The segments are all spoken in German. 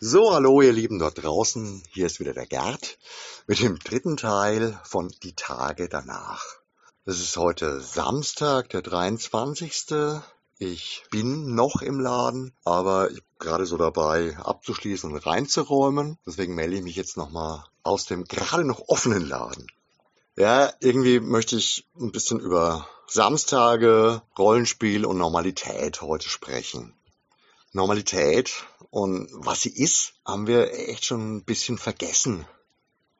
So, hallo ihr Lieben dort draußen. Hier ist wieder der Gerd mit dem dritten Teil von Die Tage danach. Es ist heute Samstag, der 23. Ich bin noch im Laden, aber ich bin gerade so dabei abzuschließen und reinzuräumen. Deswegen melde ich mich jetzt nochmal aus dem gerade noch offenen Laden. Ja, irgendwie möchte ich ein bisschen über Samstage, Rollenspiel und Normalität heute sprechen. Normalität und was sie ist, haben wir echt schon ein bisschen vergessen.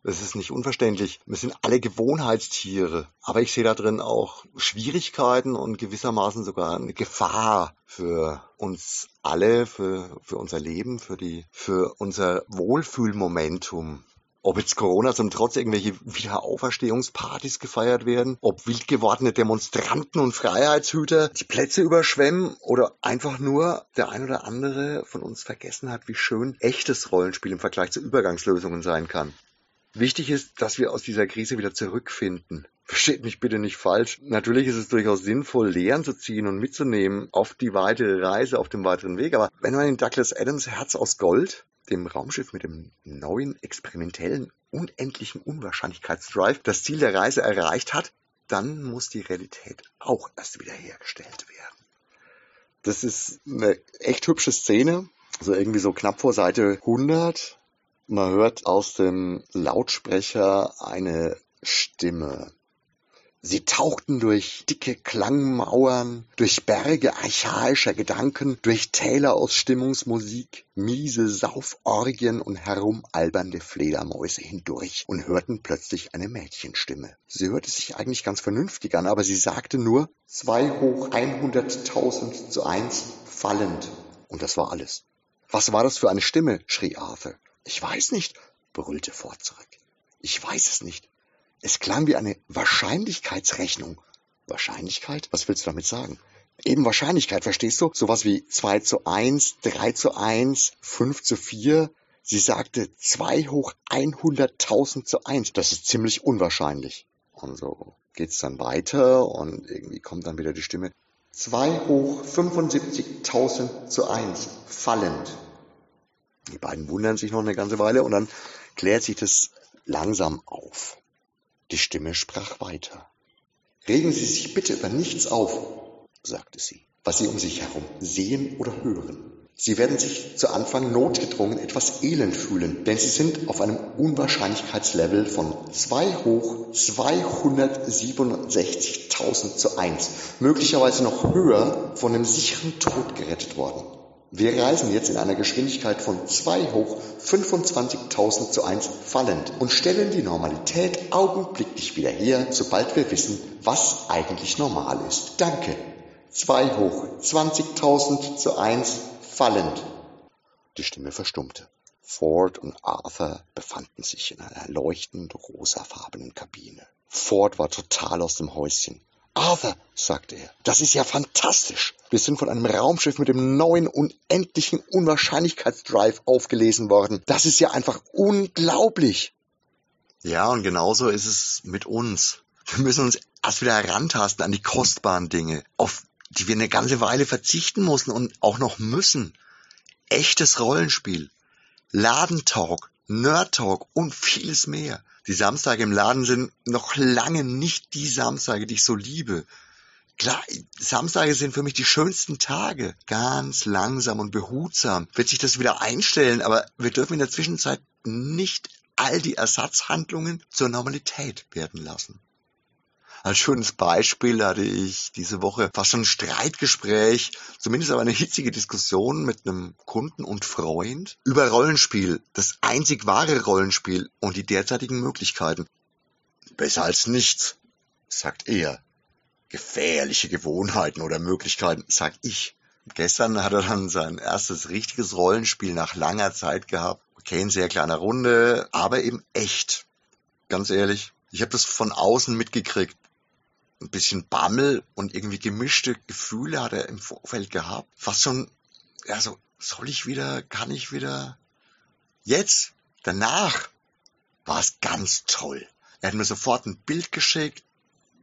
Das ist nicht unverständlich. Wir sind alle Gewohnheitstiere. Aber ich sehe da drin auch Schwierigkeiten und gewissermaßen sogar eine Gefahr für uns alle, für, für unser Leben, für die, für unser Wohlfühlmomentum ob jetzt Corona zum Trotz irgendwelche Wiederauferstehungspartys gefeiert werden, ob wild gewordene Demonstranten und Freiheitshüter die Plätze überschwemmen oder einfach nur der ein oder andere von uns vergessen hat, wie schön echtes Rollenspiel im Vergleich zu Übergangslösungen sein kann. Wichtig ist, dass wir aus dieser Krise wieder zurückfinden. Versteht mich bitte nicht falsch. Natürlich ist es durchaus sinnvoll, Lehren zu ziehen und mitzunehmen auf die weitere Reise, auf dem weiteren Weg. Aber wenn man in Douglas Adams Herz aus Gold dem Raumschiff mit dem neuen experimentellen unendlichen Unwahrscheinlichkeitsdrive das Ziel der Reise erreicht hat, dann muss die Realität auch erst wieder hergestellt werden. Das ist eine echt hübsche Szene, so irgendwie so knapp vor Seite 100. Man hört aus dem Lautsprecher eine Stimme. Sie tauchten durch dicke Klangmauern, durch Berge archaischer Gedanken, durch Täler aus Stimmungsmusik, miese Sauforgien und herumalbernde Fledermäuse hindurch und hörten plötzlich eine Mädchenstimme. Sie hörte sich eigentlich ganz vernünftig an, aber sie sagte nur zwei hoch einhunderttausend zu eins fallend. Und das war alles. Was war das für eine Stimme? schrie Arthur. Ich weiß nicht, brüllte Ford zurück. Ich weiß es nicht. Es klang wie eine Wahrscheinlichkeitsrechnung. Wahrscheinlichkeit? Was willst du damit sagen? Eben Wahrscheinlichkeit, verstehst du? Sowas wie 2 zu 1, 3 zu 1, 5 zu 4. Sie sagte 2 hoch 100.000 zu 1. Das ist ziemlich unwahrscheinlich. Und so geht's dann weiter und irgendwie kommt dann wieder die Stimme 2 hoch 75.000 zu 1. Fallend. Die beiden wundern sich noch eine ganze Weile und dann klärt sich das langsam auf. Die Stimme sprach weiter. Regen Sie sich bitte über nichts auf, sagte sie, was Sie um sich herum sehen oder hören. Sie werden sich zu Anfang notgedrungen etwas elend fühlen, denn Sie sind auf einem Unwahrscheinlichkeitslevel von 2 hoch 267.000 zu 1, möglicherweise noch höher von einem sicheren Tod gerettet worden. Wir reisen jetzt in einer Geschwindigkeit von 2 hoch 25.000 zu 1 fallend und stellen die Normalität augenblicklich wieder her, sobald wir wissen, was eigentlich normal ist. Danke. 2 hoch 20.000 zu 1 fallend. Die Stimme verstummte. Ford und Arthur befanden sich in einer leuchtend rosafarbenen Kabine. Ford war total aus dem Häuschen. Arthur, sagte er, das ist ja fantastisch. Wir sind von einem Raumschiff mit dem neuen unendlichen Unwahrscheinlichkeitsdrive aufgelesen worden. Das ist ja einfach unglaublich. Ja, und genauso ist es mit uns. Wir müssen uns erst wieder herantasten an die kostbaren Dinge, auf die wir eine ganze Weile verzichten mussten und auch noch müssen. Echtes Rollenspiel, Ladentalk, Nerd-Talk und vieles mehr. Die Samstage im Laden sind noch lange nicht die Samstage, die ich so liebe. Klar, Samstage sind für mich die schönsten Tage. Ganz langsam und behutsam wird sich das wieder einstellen, aber wir dürfen in der Zwischenzeit nicht all die Ersatzhandlungen zur Normalität werden lassen. Als schönes Beispiel hatte ich diese Woche fast schon ein Streitgespräch, zumindest aber eine hitzige Diskussion mit einem Kunden und Freund über Rollenspiel, das einzig wahre Rollenspiel und die derzeitigen Möglichkeiten. Besser als nichts, sagt er. Gefährliche Gewohnheiten oder Möglichkeiten, sag ich. Gestern hat er dann sein erstes richtiges Rollenspiel nach langer Zeit gehabt. Okay, in sehr kleiner Runde, aber eben echt. Ganz ehrlich, ich habe das von außen mitgekriegt ein bisschen Bammel und irgendwie gemischte Gefühle hat er im Vorfeld gehabt. Fast schon, ja, so, soll ich wieder, kann ich wieder? Jetzt, danach, war es ganz toll. Er hat mir sofort ein Bild geschickt,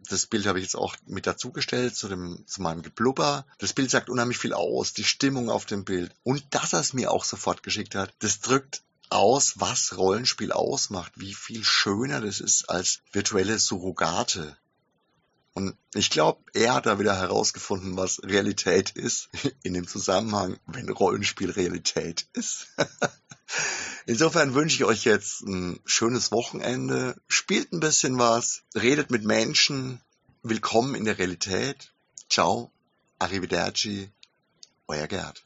Das Bild habe ich jetzt auch mit dazugestellt zu, dem, zu meinem Geblubber. Das Bild sagt unheimlich viel aus, die Stimmung auf dem Bild. Und dass er es mir auch sofort geschickt hat, das drückt aus, was Rollenspiel ausmacht, wie viel schöner das ist als virtuelle Surrogate. Und ich glaube, er hat da wieder herausgefunden, was Realität ist, in dem Zusammenhang, wenn Rollenspiel Realität ist. Insofern wünsche ich euch jetzt ein schönes Wochenende. Spielt ein bisschen was, redet mit Menschen. Willkommen in der Realität. Ciao, arrivederci, euer Gerd.